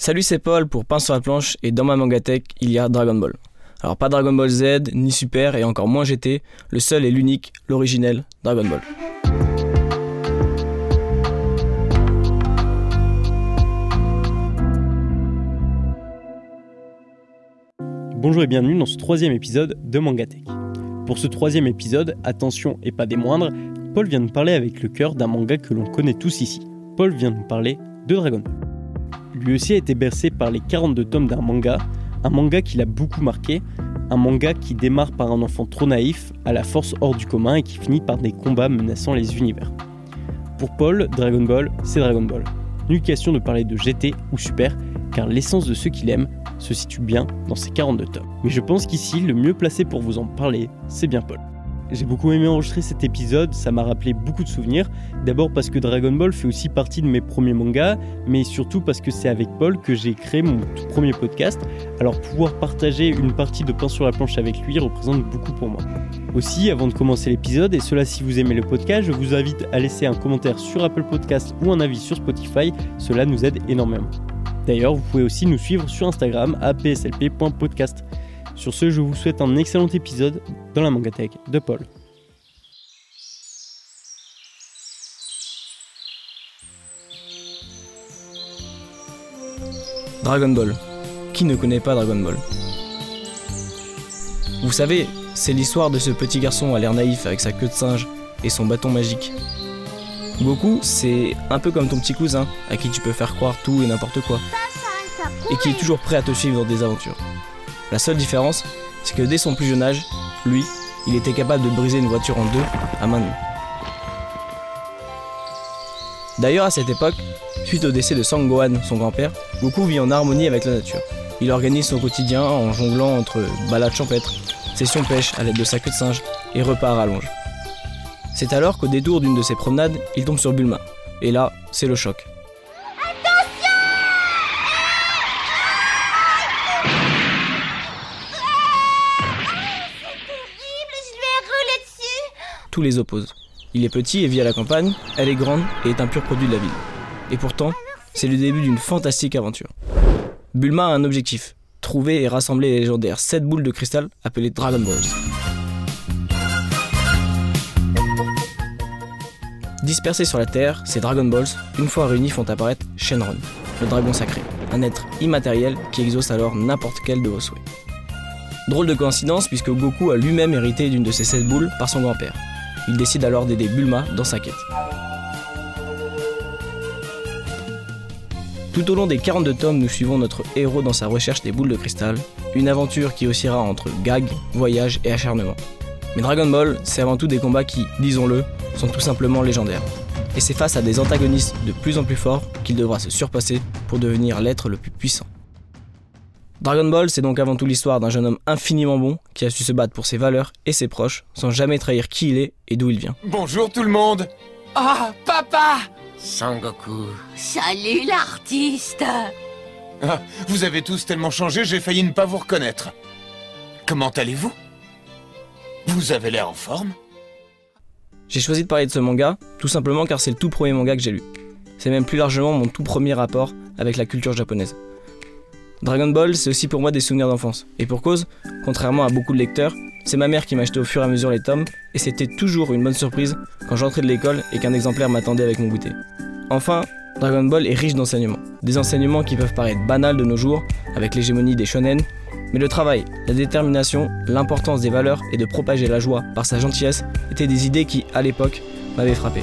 Salut, c'est Paul pour Pain sur la planche et dans ma mangatech, il y a Dragon Ball. Alors pas Dragon Ball Z, ni Super et encore moins GT, le seul et l'unique, l'originel Dragon Ball. Bonjour et bienvenue dans ce troisième épisode de Mangatech. Pour ce troisième épisode, attention et pas des moindres, Paul vient de parler avec le cœur d'un manga que l'on connaît tous ici. Paul vient de parler de Dragon Ball lui aussi a été bercé par les 42 tomes d'un manga, un manga qui l'a beaucoup marqué, un manga qui démarre par un enfant trop naïf, à la force hors du commun et qui finit par des combats menaçant les univers. Pour Paul, Dragon Ball, c'est Dragon Ball. Nulle question de parler de GT ou Super, car l'essence de ce qu'il aime se situe bien dans ces 42 tomes. Mais je pense qu'ici, le mieux placé pour vous en parler, c'est bien Paul. J'ai beaucoup aimé enregistrer cet épisode, ça m'a rappelé beaucoup de souvenirs. D'abord parce que Dragon Ball fait aussi partie de mes premiers mangas, mais surtout parce que c'est avec Paul que j'ai créé mon tout premier podcast. Alors pouvoir partager une partie de pain sur la planche avec lui représente beaucoup pour moi. Aussi, avant de commencer l'épisode, et cela si vous aimez le podcast, je vous invite à laisser un commentaire sur Apple Podcast ou un avis sur Spotify, cela nous aide énormément. D'ailleurs, vous pouvez aussi nous suivre sur Instagram à pslp.podcast. Sur ce, je vous souhaite un excellent épisode dans la Mangatech de Paul. Dragon Ball. Qui ne connaît pas Dragon Ball? Vous savez, c'est l'histoire de ce petit garçon à l'air naïf avec sa queue de singe et son bâton magique. Goku, c'est un peu comme ton petit cousin, à qui tu peux faire croire tout et n'importe quoi, et qui est toujours prêt à te suivre dans des aventures. La seule différence, c'est que dès son plus jeune âge, lui, il était capable de briser une voiture en deux à main nue. D'ailleurs, à cette époque, suite au décès de Sangohan, son grand-père, Goku vit en harmonie avec la nature. Il organise son quotidien en jonglant entre balades champêtres, sessions pêche à l'aide de sa queue de singe et repas à rallonge. C'est alors qu'au détour d'une de ses promenades, il tombe sur Bulma. Et là, c'est le choc. Les oppose. Il est petit et vit à la campagne, elle est grande et est un pur produit de la ville. Et pourtant, c'est le début d'une fantastique aventure. Bulma a un objectif, trouver et rassembler les légendaires 7 boules de cristal appelées Dragon Balls. Dispersés sur la Terre, ces Dragon Balls, une fois réunis, font apparaître Shenron, le dragon sacré, un être immatériel qui exauce alors n'importe quel de vos souhaits. Drôle de coïncidence puisque Goku a lui-même hérité d'une de ces 7 boules par son grand-père. Il décide alors d'aider Bulma dans sa quête. Tout au long des 42 tomes, nous suivons notre héros dans sa recherche des boules de cristal, une aventure qui oscillera entre gag, voyage et acharnement. Mais Dragon Ball, c'est avant tout des combats qui, disons-le, sont tout simplement légendaires. Et c'est face à des antagonistes de plus en plus forts qu'il devra se surpasser pour devenir l'être le plus puissant. Dragon Ball, c'est donc avant tout l'histoire d'un jeune homme infiniment bon qui a su se battre pour ses valeurs et ses proches sans jamais trahir qui il est et d'où il vient. Bonjour tout le monde Ah, papa Sangoku. Salut l'artiste ah, Vous avez tous tellement changé, j'ai failli ne pas vous reconnaître. Comment allez-vous? Vous avez l'air en forme? J'ai choisi de parler de ce manga, tout simplement car c'est le tout premier manga que j'ai lu. C'est même plus largement mon tout premier rapport avec la culture japonaise. Dragon Ball, c'est aussi pour moi des souvenirs d'enfance. Et pour cause, contrairement à beaucoup de lecteurs, c'est ma mère qui m'achetait au fur et à mesure les tomes, et c'était toujours une bonne surprise quand j'entrais de l'école et qu'un exemplaire m'attendait avec mon goûter. Enfin, Dragon Ball est riche d'enseignements. Des enseignements qui peuvent paraître banals de nos jours, avec l'hégémonie des shonen, mais le travail, la détermination, l'importance des valeurs et de propager la joie par sa gentillesse étaient des idées qui, à l'époque, m'avaient frappé.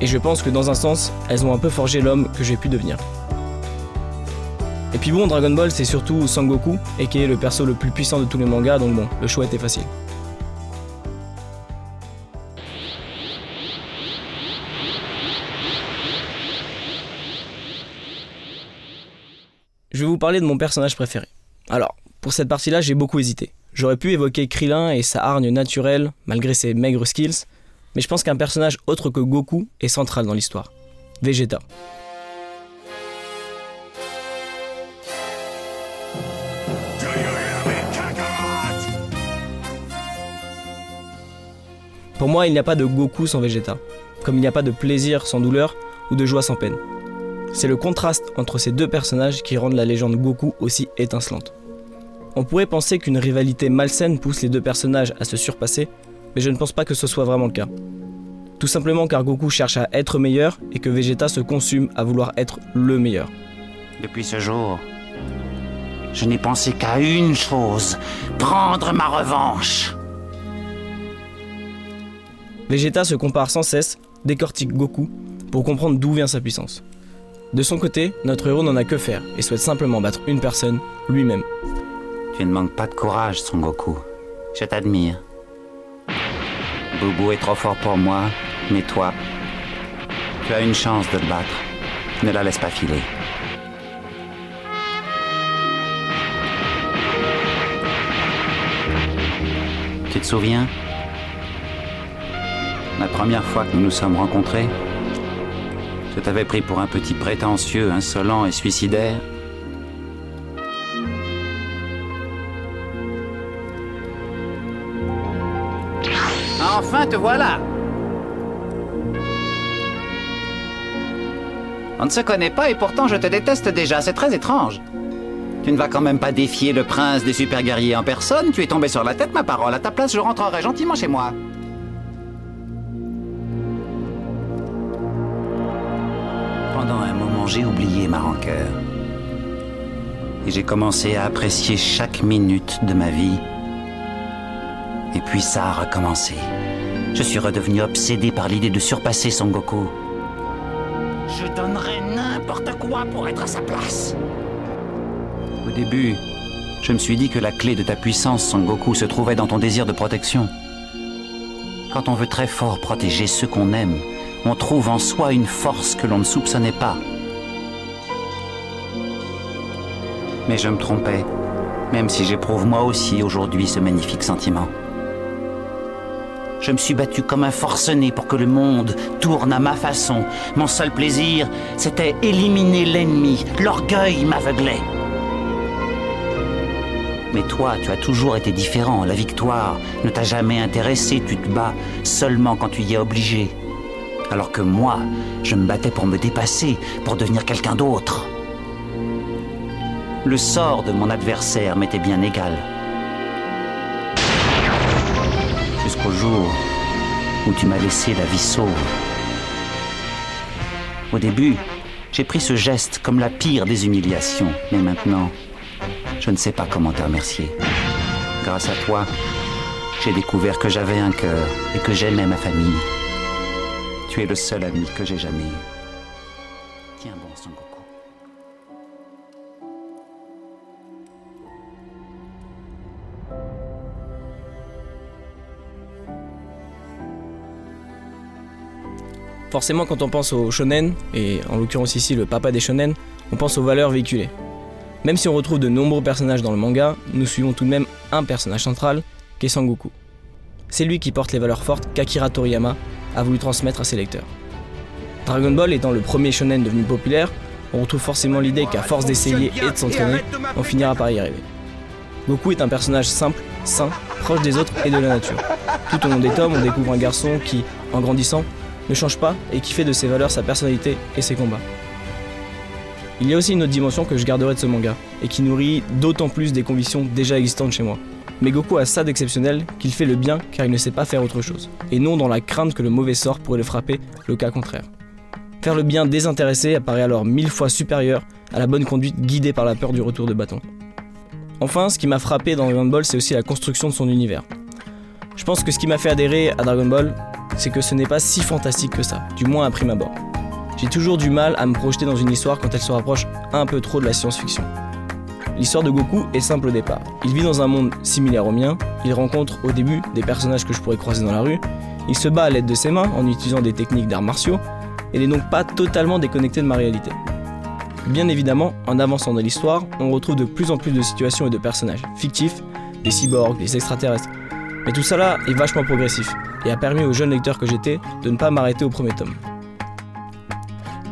Et je pense que dans un sens, elles ont un peu forgé l'homme que j'ai pu devenir. Et puis bon, Dragon Ball, c'est surtout Sangoku, et qui est le perso le plus puissant de tous les mangas, donc bon, le choix était facile. Je vais vous parler de mon personnage préféré. Alors, pour cette partie-là, j'ai beaucoup hésité. J'aurais pu évoquer Krillin et sa hargne naturelle, malgré ses maigres skills, mais je pense qu'un personnage autre que Goku est central dans l'histoire. Vegeta. Pour moi, il n'y a pas de Goku sans Vegeta, comme il n'y a pas de plaisir sans douleur ou de joie sans peine. C'est le contraste entre ces deux personnages qui rendent la légende Goku aussi étincelante. On pourrait penser qu'une rivalité malsaine pousse les deux personnages à se surpasser, mais je ne pense pas que ce soit vraiment le cas. Tout simplement car Goku cherche à être meilleur et que Vegeta se consume à vouloir être le meilleur. Depuis ce jour, je n'ai pensé qu'à une chose, prendre ma revanche. Vegeta se compare sans cesse, décortique Goku, pour comprendre d'où vient sa puissance. De son côté, notre héros n'en a que faire et souhaite simplement battre une personne, lui-même. Tu ne manques pas de courage, Son Goku. Je t'admire. Boubou est trop fort pour moi, mais toi, tu as une chance de le battre. Ne la laisse pas filer. Tu te souviens? La première fois que nous nous sommes rencontrés, je t'avais pris pour un petit prétentieux, insolent et suicidaire. Enfin, te voilà On ne se connaît pas et pourtant je te déteste déjà, c'est très étrange. Tu ne vas quand même pas défier le prince des super guerriers en personne, tu es tombé sur la tête, ma parole. À ta place, je rentrerai gentiment chez moi. J'ai oublié ma rancœur. Et j'ai commencé à apprécier chaque minute de ma vie. Et puis ça a recommencé. Je suis redevenu obsédé par l'idée de surpasser Son Goku. Je donnerais n'importe quoi pour être à sa place. Au début, je me suis dit que la clé de ta puissance, Son Goku, se trouvait dans ton désir de protection. Quand on veut très fort protéger ceux qu'on aime, on trouve en soi une force que l'on ne soupçonnait pas. Mais je me trompais, même si j'éprouve moi aussi aujourd'hui ce magnifique sentiment. Je me suis battu comme un forcené pour que le monde tourne à ma façon. Mon seul plaisir, c'était éliminer l'ennemi. L'orgueil m'aveuglait. Mais toi, tu as toujours été différent. La victoire ne t'a jamais intéressé. Tu te bats seulement quand tu y es obligé. Alors que moi, je me battais pour me dépasser, pour devenir quelqu'un d'autre. Le sort de mon adversaire m'était bien égal. Jusqu'au jour où tu m'as laissé la vie sauve. Au début, j'ai pris ce geste comme la pire des humiliations, mais maintenant, je ne sais pas comment te remercier. Grâce à toi, j'ai découvert que j'avais un cœur et que j'aimais ma famille. Tu es le seul ami que j'ai jamais. Tiens bon, Son Forcément, quand on pense au shonen, et en l'occurrence ici le papa des shonen, on pense aux valeurs véhiculées. Même si on retrouve de nombreux personnages dans le manga, nous suivons tout de même un personnage central, qui est Sangoku. C'est lui qui porte les valeurs fortes qu'Akira Toriyama a voulu transmettre à ses lecteurs. Dragon Ball étant le premier shonen devenu populaire, on retrouve forcément l'idée qu'à force d'essayer et de s'entraîner, on finira par y arriver. Goku est un personnage simple, sain, proche des autres et de la nature. Tout au long des tomes, on découvre un garçon qui, en grandissant, ne change pas et qui fait de ses valeurs sa personnalité et ses combats. Il y a aussi une autre dimension que je garderai de ce manga, et qui nourrit d'autant plus des convictions déjà existantes chez moi. Mais Goku a ça d'exceptionnel qu'il fait le bien car il ne sait pas faire autre chose, et non dans la crainte que le mauvais sort pourrait le frapper, le cas contraire. Faire le bien désintéressé apparaît alors mille fois supérieur à la bonne conduite guidée par la peur du retour de bâton. Enfin, ce qui m'a frappé dans Dragon Ball, c'est aussi la construction de son univers. Je pense que ce qui m'a fait adhérer à Dragon Ball, c'est que ce n'est pas si fantastique que ça, du moins à prime abord. J'ai toujours du mal à me projeter dans une histoire quand elle se rapproche un peu trop de la science-fiction. L'histoire de Goku est simple au départ. Il vit dans un monde similaire au mien, il rencontre au début des personnages que je pourrais croiser dans la rue, il se bat à l'aide de ses mains en utilisant des techniques d'arts martiaux, et n'est donc pas totalement déconnecté de ma réalité. Bien évidemment, en avançant dans l'histoire, on retrouve de plus en plus de situations et de personnages fictifs, des cyborgs, des extraterrestres. Mais tout ça là est vachement progressif, et a permis aux jeunes lecteurs que j'étais de ne pas m'arrêter au premier tome.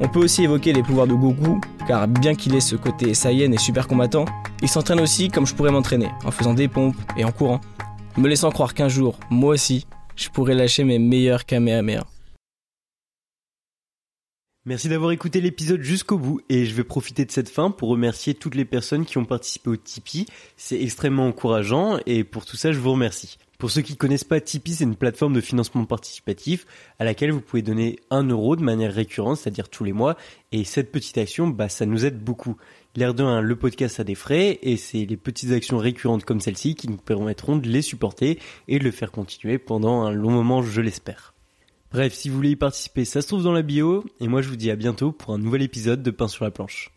On peut aussi évoquer les pouvoirs de Goku, car bien qu'il ait ce côté Saiyan et super combattant, il s'entraîne aussi comme je pourrais m'entraîner, en faisant des pompes et en courant, me laissant croire qu'un jour, moi aussi, je pourrais lâcher mes meilleurs Kamehameha. Merci d'avoir écouté l'épisode jusqu'au bout et je vais profiter de cette fin pour remercier toutes les personnes qui ont participé au Tipeee. C'est extrêmement encourageant et pour tout ça je vous remercie. Pour ceux qui ne connaissent pas, Tipeee c'est une plateforme de financement participatif à laquelle vous pouvez donner un euro de manière récurrente, c'est-à-dire tous les mois. Et cette petite action, bah, ça nous aide beaucoup. L'air de 1, le podcast a des frais et c'est les petites actions récurrentes comme celle-ci qui nous permettront de les supporter et de le faire continuer pendant un long moment, je l'espère. Bref, si vous voulez y participer, ça se trouve dans la bio, et moi je vous dis à bientôt pour un nouvel épisode de Pain sur la planche.